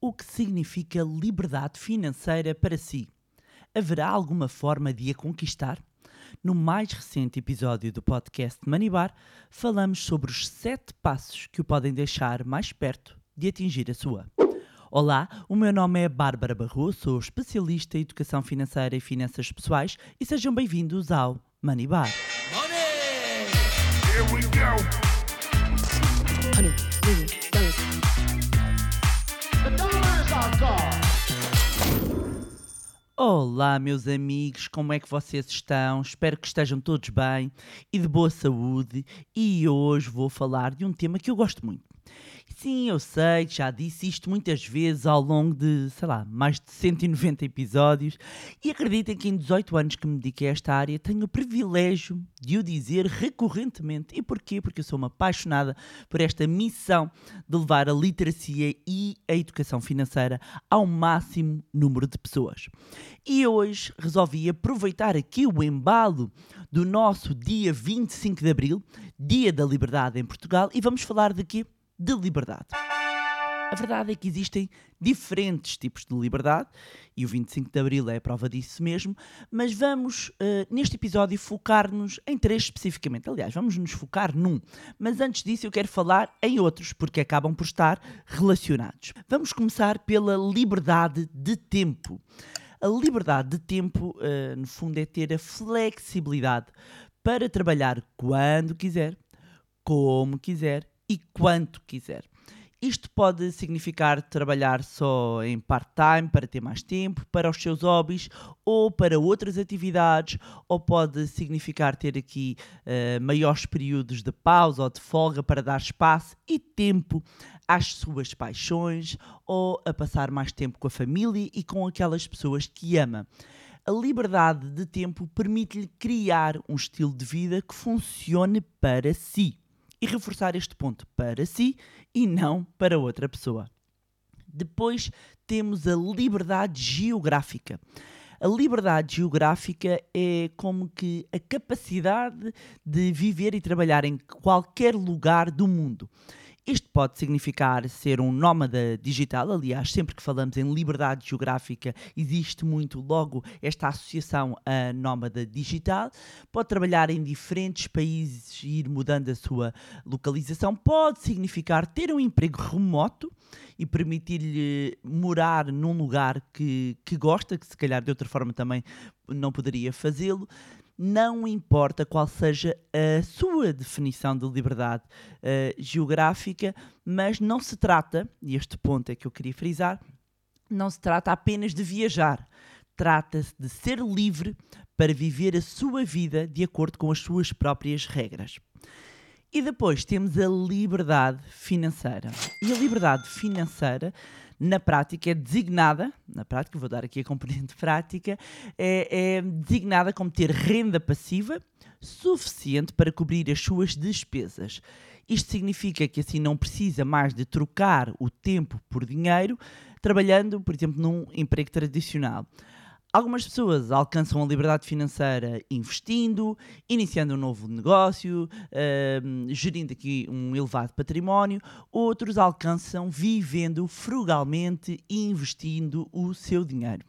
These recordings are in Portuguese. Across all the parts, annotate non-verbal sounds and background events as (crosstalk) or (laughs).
o que significa liberdade financeira para si. Haverá alguma forma de a conquistar? No mais recente episódio do podcast Manibar, falamos sobre os sete passos que o podem deixar mais perto de atingir a sua. Olá, o meu nome é Bárbara Barroso, sou especialista em educação financeira e finanças pessoais e sejam bem-vindos ao Manibar. Money! Here we go. Honey, Olá, meus amigos, como é que vocês estão? Espero que estejam todos bem e de boa saúde. E hoje vou falar de um tema que eu gosto muito. Sim, eu sei, já disse isto muitas vezes ao longo de, sei lá, mais de 190 episódios. E acreditem que em 18 anos que me dediquei a esta área, tenho o privilégio de o dizer recorrentemente. E porquê? Porque eu sou uma apaixonada por esta missão de levar a literacia e a educação financeira ao máximo número de pessoas. E hoje resolvi aproveitar aqui o embalo do nosso dia 25 de Abril, Dia da Liberdade em Portugal, e vamos falar de quê? De liberdade. A verdade é que existem diferentes tipos de liberdade e o 25 de Abril é a prova disso mesmo, mas vamos eh, neste episódio focar-nos em três especificamente. Aliás, vamos nos focar num, mas antes disso eu quero falar em outros porque acabam por estar relacionados. Vamos começar pela liberdade de tempo. A liberdade de tempo, eh, no fundo, é ter a flexibilidade para trabalhar quando quiser, como quiser e quanto quiser. Isto pode significar trabalhar só em part-time para ter mais tempo, para os seus hobbies ou para outras atividades, ou pode significar ter aqui eh, maiores períodos de pausa ou de folga para dar espaço e tempo às suas paixões ou a passar mais tempo com a família e com aquelas pessoas que ama. A liberdade de tempo permite-lhe criar um estilo de vida que funcione para si e reforçar este ponto para si e não para outra pessoa. Depois temos a liberdade geográfica. A liberdade geográfica é como que a capacidade de viver e trabalhar em qualquer lugar do mundo. Isto pode significar ser um nómada digital, aliás, sempre que falamos em liberdade geográfica, existe muito logo esta associação a nómada digital. Pode trabalhar em diferentes países e ir mudando a sua localização. Pode significar ter um emprego remoto e permitir-lhe morar num lugar que, que gosta, que se calhar de outra forma também não poderia fazê-lo não importa qual seja a sua definição de liberdade uh, geográfica, mas não se trata, e este ponto é que eu queria frisar, não se trata apenas de viajar. Trata-se de ser livre para viver a sua vida de acordo com as suas próprias regras. E depois temos a liberdade financeira. E a liberdade financeira na prática é designada, na prática, vou dar aqui a componente (laughs) prática, é, é designada como ter renda passiva suficiente para cobrir as suas despesas. Isto significa que assim não precisa mais de trocar o tempo por dinheiro, trabalhando, por exemplo, num emprego tradicional. Algumas pessoas alcançam a liberdade financeira investindo, iniciando um novo negócio, uh, gerindo aqui um elevado património. Outros alcançam vivendo frugalmente e investindo o seu dinheiro.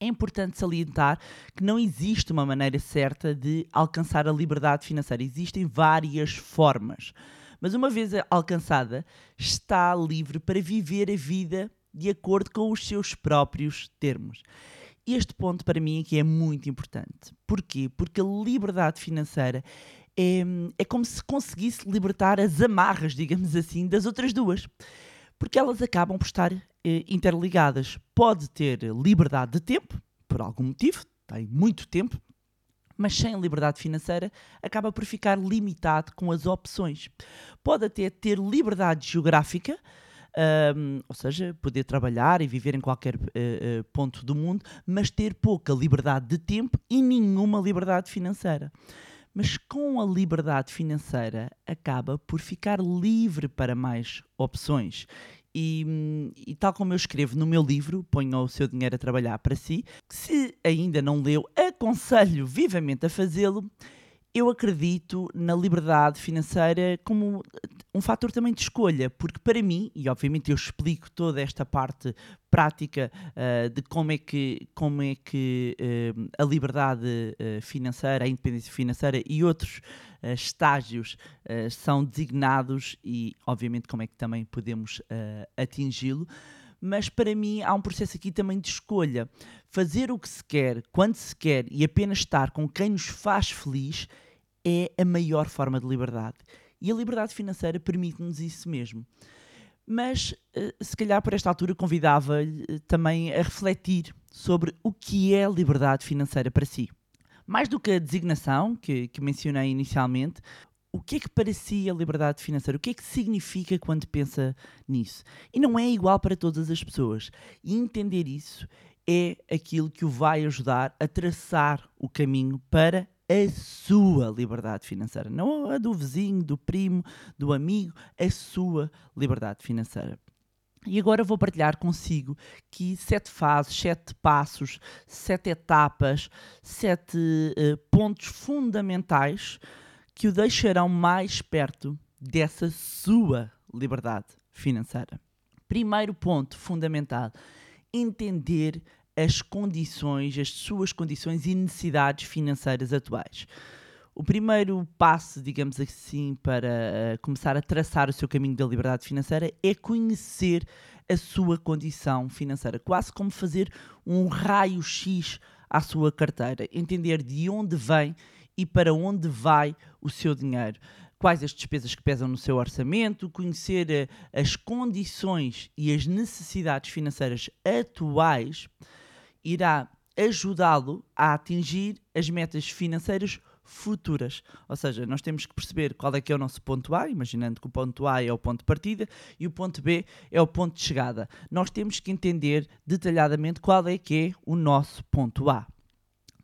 É importante salientar que não existe uma maneira certa de alcançar a liberdade financeira. Existem várias formas. Mas uma vez alcançada, está livre para viver a vida de acordo com os seus próprios termos. Este ponto para mim aqui é muito importante. Porquê? Porque a liberdade financeira é, é como se conseguisse libertar as amarras, digamos assim, das outras duas. Porque elas acabam por estar eh, interligadas. Pode ter liberdade de tempo, por algum motivo, tem muito tempo, mas sem liberdade financeira acaba por ficar limitado com as opções. Pode até ter liberdade geográfica, um, ou seja, poder trabalhar e viver em qualquer uh, ponto do mundo, mas ter pouca liberdade de tempo e nenhuma liberdade financeira. Mas com a liberdade financeira acaba por ficar livre para mais opções. E, e, tal como eu escrevo no meu livro, Ponha o seu dinheiro a trabalhar para si, se ainda não leu, aconselho vivamente a fazê-lo. Eu acredito na liberdade financeira como um fator também de escolha, porque para mim, e obviamente eu explico toda esta parte prática uh, de como é que, como é que uh, a liberdade uh, financeira, a independência financeira e outros estágios são designados e obviamente como é que também podemos atingi-lo. Mas para mim há um processo aqui também de escolha. Fazer o que se quer, quando se quer e apenas estar com quem nos faz feliz é a maior forma de liberdade. E a liberdade financeira permite-nos isso mesmo. Mas, eh, se calhar, por esta altura, convidava-lhe eh, também a refletir sobre o que é liberdade financeira para si. Mais do que a designação que, que mencionei inicialmente, o que é que para si a liberdade financeira? O que é que significa quando pensa nisso? E não é igual para todas as pessoas. E entender isso é aquilo que o vai ajudar a traçar o caminho para a sua liberdade financeira, não a do vizinho, do primo, do amigo, a sua liberdade financeira. E agora vou partilhar consigo que sete fases, sete passos, sete etapas, sete uh, pontos fundamentais que o deixarão mais perto dessa sua liberdade financeira. Primeiro ponto fundamental: entender as condições, as suas condições e necessidades financeiras atuais. O primeiro passo, digamos assim, para uh, começar a traçar o seu caminho da liberdade financeira é conhecer a sua condição financeira, quase como fazer um raio-x à sua carteira, entender de onde vem e para onde vai o seu dinheiro quais as despesas que pesam no seu orçamento, conhecer uh, as condições e as necessidades financeiras atuais irá ajudá-lo a atingir as metas financeiras futuras. Ou seja, nós temos que perceber qual é que é o nosso ponto A, imaginando que o ponto A é o ponto de partida e o ponto B é o ponto de chegada. Nós temos que entender detalhadamente qual é que é o nosso ponto A.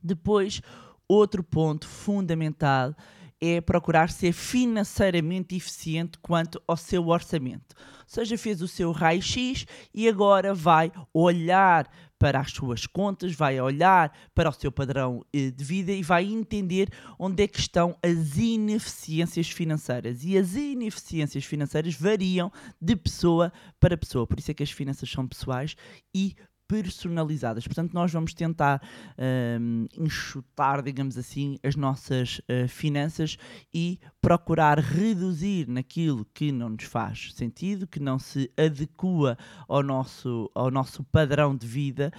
Depois, outro ponto fundamental é procurar ser financeiramente eficiente quanto ao seu orçamento. Ou seja, fez o seu raio-x e agora vai olhar para as suas contas, vai olhar para o seu padrão eh, de vida e vai entender onde é que estão as ineficiências financeiras. E as ineficiências financeiras variam de pessoa para pessoa. Por isso é que as finanças são pessoais e personalizadas. Portanto, nós vamos tentar um, enxutar, digamos assim, as nossas uh, finanças e procurar reduzir naquilo que não nos faz sentido, que não se adequa ao nosso, ao nosso padrão de vida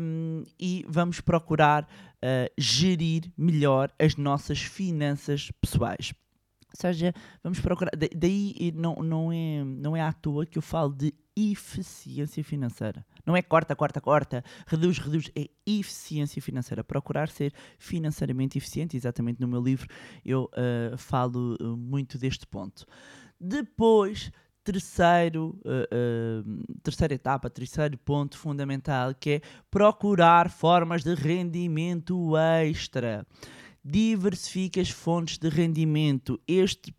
um, e vamos procurar uh, gerir melhor as nossas finanças pessoais. Ou seja, vamos procurar. Daí não, não, é, não é à toa que eu falo de eficiência financeira. Não é corta, corta, corta, reduz, reduz, é eficiência financeira. Procurar ser financeiramente eficiente, exatamente no meu livro eu uh, falo uh, muito deste ponto. Depois, terceiro, uh, terceira etapa, terceiro ponto fundamental, que é procurar formas de rendimento extra. Diversifique as fontes de rendimento. Este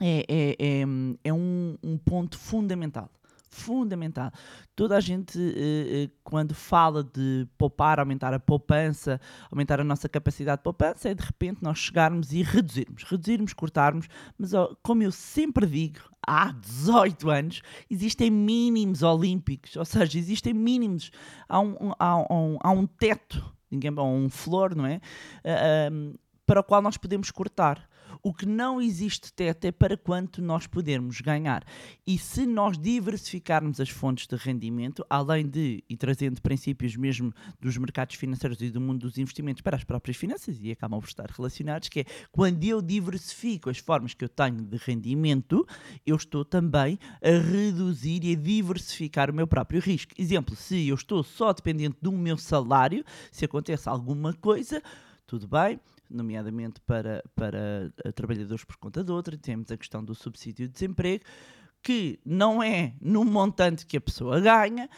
é, é, é, é um, um ponto fundamental fundamental. Toda a gente, eh, eh, quando fala de poupar, aumentar a poupança, aumentar a nossa capacidade de poupança, é de repente nós chegarmos e reduzirmos, reduzirmos, cortarmos, mas como eu sempre digo, há 18 anos existem mínimos olímpicos, ou seja, existem mínimos, há um, há um, há um teto, ninguém, há um flor, não é? Uh, para o qual nós podemos cortar. O que não existe teto é para quanto nós podermos ganhar. E se nós diversificarmos as fontes de rendimento, além de, e trazendo princípios mesmo dos mercados financeiros e do mundo dos investimentos para as próprias finanças, e acabam por estar relacionados, que é quando eu diversifico as formas que eu tenho de rendimento, eu estou também a reduzir e a diversificar o meu próprio risco. Exemplo, se eu estou só dependente do meu salário, se acontece alguma coisa, tudo bem, nomeadamente para, para eh, trabalhadores por conta de outra, temos a questão do subsídio de desemprego, que não é no montante que a pessoa ganha,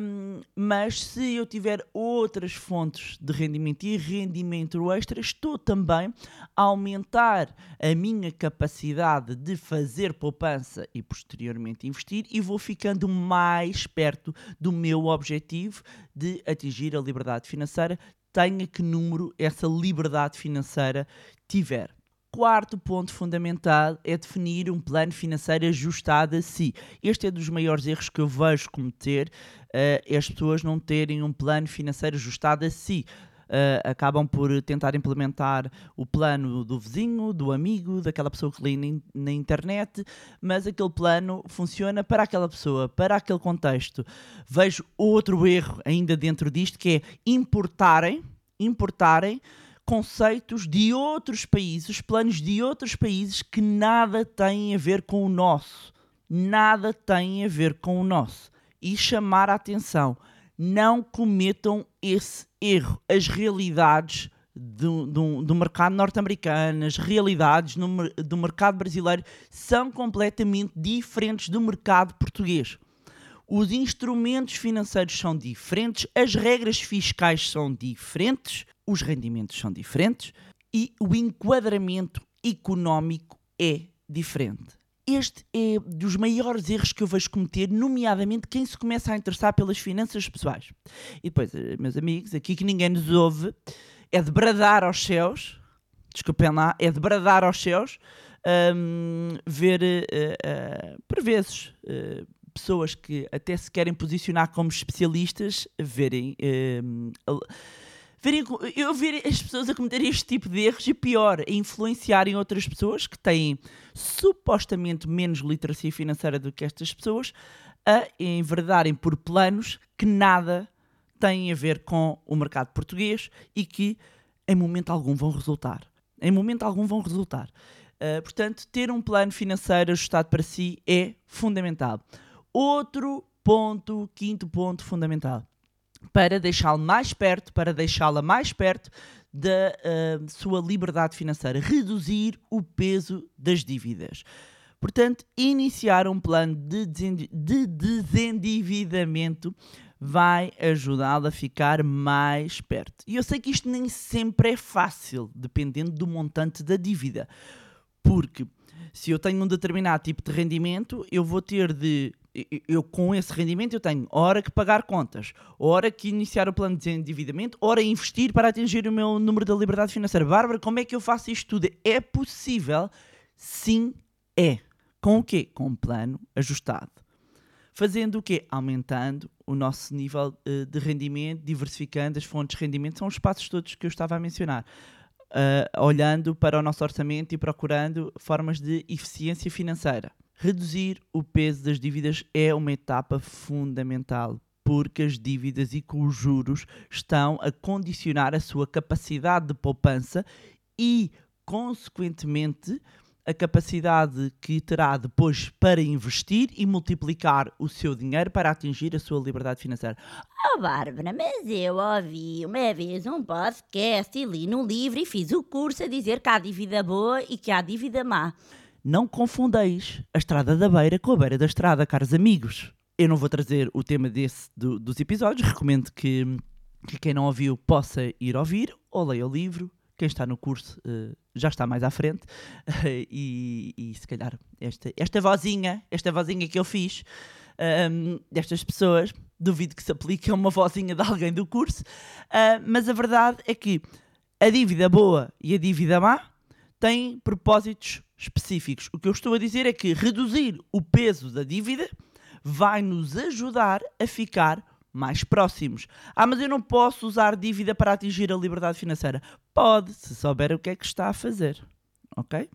um, mas se eu tiver outras fontes de rendimento e rendimento extra, estou também a aumentar a minha capacidade de fazer poupança e posteriormente investir e vou ficando mais perto do meu objetivo de atingir a liberdade financeira, tenha que número essa liberdade financeira tiver. quarto ponto fundamental é definir um plano financeiro ajustado a si. Este é dos maiores erros que eu vejo cometer, uh, as pessoas não terem um plano financeiro ajustado a si. Uh, acabam por tentar implementar o plano do vizinho, do amigo, daquela pessoa que lê na, na, internet, mas aquele plano funciona para aquela pessoa, para aquele contexto. Vejo outro erro ainda dentro disto que é importarem, importarem conceitos de outros países, planos de outros países que nada têm a ver com o nosso. Nada têm a ver com o nosso. E chamar a atenção. Não cometam esse erro. As realidades do, do, do mercado norte-americano, as realidades no, do mercado brasileiro são completamente diferentes do mercado português. Os instrumentos financeiros são diferentes, as regras fiscais são diferentes, os rendimentos são diferentes e o enquadramento económico é diferente. Este é dos maiores erros que eu vejo cometer, nomeadamente quem se começa a interessar pelas finanças pessoais. E depois, eh, meus amigos, aqui que ninguém nos ouve, é de bradar aos céus, desculpem lá, é de bradar aos céus, um, ver, uh, uh, por vezes, uh, pessoas que até se querem posicionar como especialistas, verem verem, eu ver as pessoas a cometerem este tipo de erros e pior, a influenciarem outras pessoas que têm supostamente menos literacia financeira do que estas pessoas a enverdarem por planos que nada têm a ver com o mercado português e que em momento algum vão resultar. Em momento algum vão resultar. Uh, portanto, ter um plano financeiro ajustado para si é fundamental. Outro ponto, quinto ponto fundamental para deixá-lo mais perto, para deixá-la mais perto da uh, sua liberdade financeira, reduzir o peso das dívidas. Portanto, iniciar um plano de, de desendividamento vai ajudá-la a ficar mais perto. E eu sei que isto nem sempre é fácil, dependendo do montante da dívida. Porque se eu tenho um determinado tipo de rendimento, eu vou ter de eu com esse rendimento eu tenho hora que pagar contas, hora que iniciar o plano de endividamento, hora investir para atingir o meu número da liberdade financeira. Bárbara, como é que eu faço isto tudo? É possível? Sim, é. Com o quê? Com um plano ajustado. Fazendo o quê? Aumentando o nosso nível uh, de rendimento, diversificando as fontes de rendimento. São os passos todos que eu estava a mencionar. Uh, olhando para o nosso orçamento e procurando formas de eficiência financeira. Reduzir o peso das dívidas é uma etapa fundamental, porque as dívidas e com os juros estão a condicionar a sua capacidade de poupança e, consequentemente, a capacidade que terá depois para investir e multiplicar o seu dinheiro para atingir a sua liberdade financeira. Oh, Bárbara, mas eu ouvi uma vez um podcast e li num livro e fiz o curso a dizer que há dívida boa e que há dívida má. Não confundeis a estrada da beira com a beira da estrada, caros amigos. Eu não vou trazer o tema desse do, dos episódios, recomendo que, que, quem não ouviu possa ir ouvir ou leia o livro. Quem está no curso uh, já está mais à frente. (laughs) e, e, se calhar esta, esta vozinha, esta vozinha que eu fiz um, ehm, destas pessoas, duvido que se aplique a uma vozinha de alguém do curso. Uh, mas a verdade é que a dívida boa e a dívida má têm propósitos específicos. O que eu estou a dizer é que reduzir o peso da dívida vai nos ajudar a ficar mais próximos. Ah, mas eu não posso usar dívida para atingir a liberdade financeira. Pode, se souber o que é que está a fazer. Ok?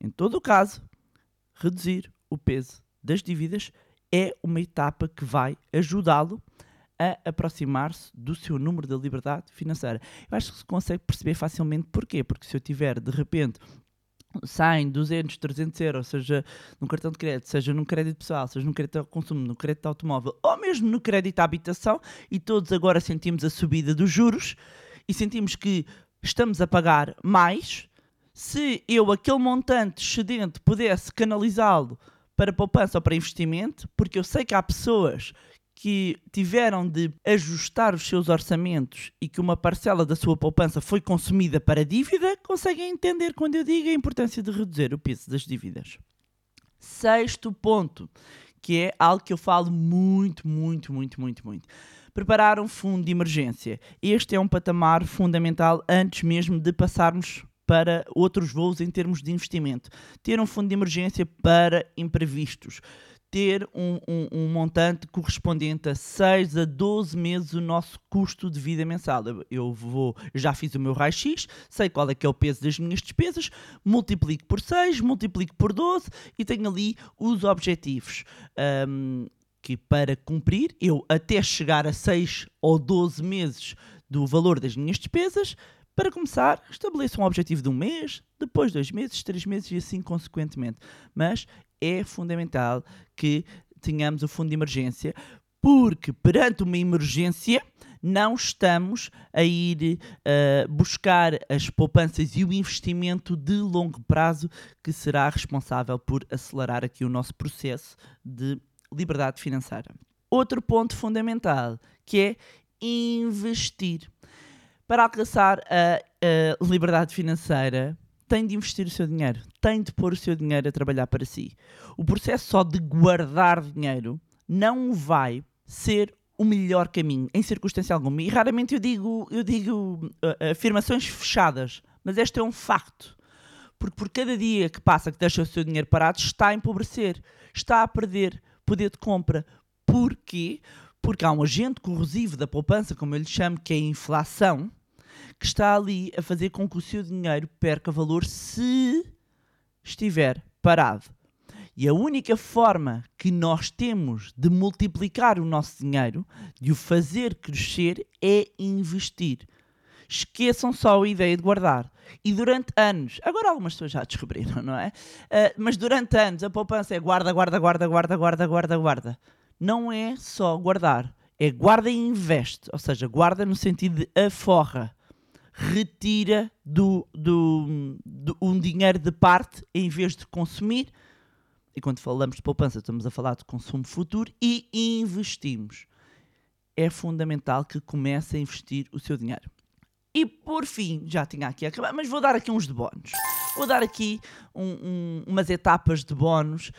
Em todo o caso, reduzir o peso das dívidas é uma etapa que vai ajudá-lo a aproximar-se do seu número de liberdade financeira. Eu acho que se consegue perceber facilmente porquê. Porque se eu tiver, de repente, 100, 200, 300 euros, seja num cartão de crédito, seja num crédito pessoal, seja num crédito ao consumo, no crédito automóvel ou mesmo no crédito à habitação, e todos agora sentimos a subida dos juros e sentimos que estamos a pagar mais, se eu aquele montante excedente pudesse canalizá-lo para poupança ou para investimento, porque eu sei que há pessoas que tiveram de ajustar os seus orçamentos e que uma parcela da sua poupança foi consumida para dívida, conseguem entender quando eu digo a importância de reduzir o peso das dívidas. Sexto ponto, que é algo que eu falo muito, muito, muito, muito, muito. Preparar um fundo de emergência. Este é um patamar fundamental antes mesmo de passarmos para outros voos em termos de investimento, ter um fundo de emergência para imprevistos, ter um, um- um montante correspondente a 6 a 12 meses o nosso custo de vida mensal. Eu- vou, já fiz o meu raio-x, sei qual é que é o peso das minhas despesas, multiplico por 6, multiplico por 12 e tenho ali os objetivos. Ahm, que para cumprir, eu até chegar a 6 ou 12 meses do valor das minhas despesas, para começar, estabeleço um objetivo de um mês, depois dois meses, três meses e assim consequentemente. Mas é fundamental que tenhamos o fundo de emergência, porque perante uma emergência não estamos a ir eh, buscar as poupanças e o investimento de longo prazo que será responsável por acelerar aqui o nosso processo de liberdade financeira. Outro ponto fundamental que é investir. Para alcançar a, a liberdade financeira, tem de investir o seu dinheiro, tem de pôr o seu dinheiro a trabalhar para si. O processo só de guardar dinheiro não vai ser o melhor caminho, em circunstância alguma. E raramente eu digo, eu digo uh, afirmações fechadas, mas este é um facto. Porque por cada dia que passa que deixa o seu dinheiro parado, está a empobrecer, está a perder poder de compra. Porquê? Porque há um agente corrosivo da poupança, como eu lhe chamo, que é a inflação, que está ali a fazer com que o seu dinheiro perca valor se estiver parado. E a única forma que nós temos de multiplicar o nosso dinheiro, de o fazer crescer, é investir. Esqueçam só a ideia de guardar. E durante anos, agora algumas pessoas já descobriram, não é? Ah, mas durante anos a poupança é guarda, guarda, guarda, guarda, guarda, guarda, guarda. Não é só guardar, é guarda e investe. Ou seja, guarda no sentido de aforra. Retira do, do, do- um dinheiro de parte em vez de consumir. E quando falamos de poupança, estamos a falar de consumo futuro e investimos. É fundamental que comece a investir o seu dinheiro. E por fim, já tinha aqui acabado, mas vou dar aqui uns de bónus. Vou dar aqui um- um- umas etapas de bónus,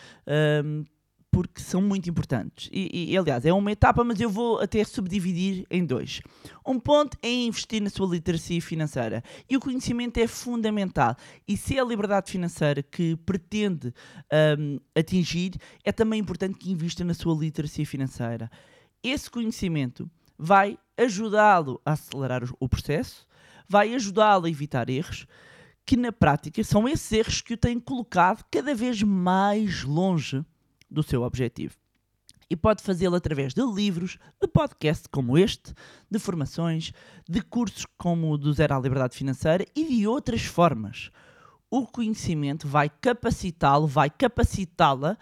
hum, porque são muito importantes. E, e, aliás, é uma etapa, mas eu vou até subdividir em dois. Um ponto é investir na sua literacia financeira. E o conhecimento é fundamental. E se é a liberdade financeira que pretende hum, atingir, é também importante que invista na sua literacia financeira. Esse conhecimento vai ajudá-lo a acelerar o processo, vai ajudá-lo a evitar erros, que na prática são esses erros que o têm colocado cada vez mais longe do seu objetivo. E pode fazê-lo através de livros, de podcasts como este, de formações, de cursos como o do Zero à Liberdade Financeira e de outras formas. O conhecimento vai capacitá-lo, vai capacitá-la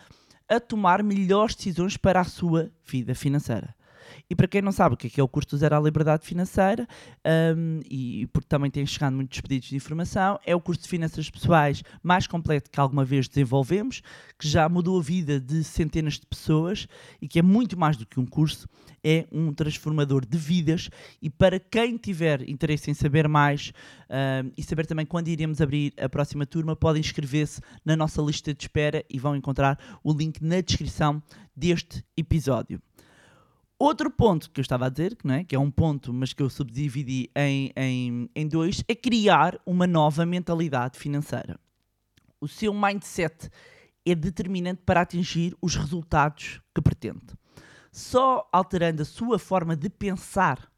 a tomar melhores decisões para a sua vida financeira. E para quem não sabe o que é, que é o curso do Zero à Liberdade Financeira, hum, e porque também tem chegado muitos pedidos de informação, é o curso de finanças pessoais mais completo que alguma vez desenvolvemos, que já mudou a vida de centenas de pessoas e que é muito mais do que um curso, é um transformador de vidas. E para quem tiver interesse em saber mais hum, e saber também quando iremos abrir a próxima turma, podem inscrever-se na nossa lista de espera e vão encontrar o link na descrição deste episódio. Outro ponto que eu estava a dizer, que, não é? que é um ponto, mas que eu subdividi em, em, em dois, é criar uma nova mentalidade financeira. O seu mindset é determinante para atingir os resultados que pretende. Só alterando a sua forma de pensar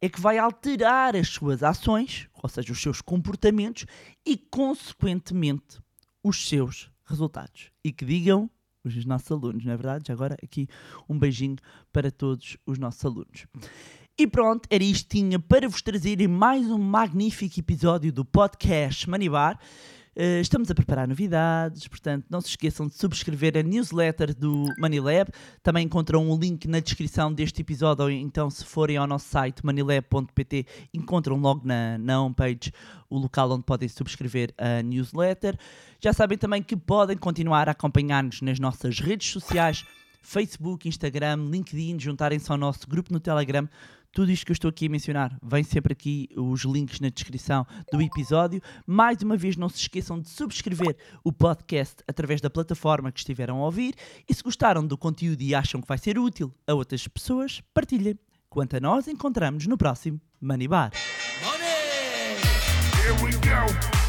é que vai alterar as suas ações, ou seja, os seus comportamentos e, consequentemente, os seus resultados. E que digam os nossos alunos, não é verdade? Já agora aqui um beijinho para todos os nossos alunos. E pronto, era isto tinha para vos trazer mais um magnífico episódio do podcast Manibar. Eh, estamos a preparar novidades, portanto não se esqueçam de subscrever a newsletter do Manilab. Também encontram um link na descrição deste episódio, ou então se forem ao nosso site manilab.pt encontram logo na, na homepage o local onde podem subscrever a newsletter. Já sabem também que podem continuar a acompanhar-nos nas nossas redes sociais, Facebook, Instagram, LinkedIn, juntarem-se ao nosso grupo no Telegram. Tudo isto que eu estou aqui a mencionar, vem sempre aqui os links na descrição do episódio. Mais uma vez, não se esqueçam de subscrever o podcast através da plataforma que estiveram a ouvir. E se gostaram do conteúdo e acham que vai ser útil a outras pessoas, partilhem. Quanto a nós, encontramos no próximo Money Bar. Here we go.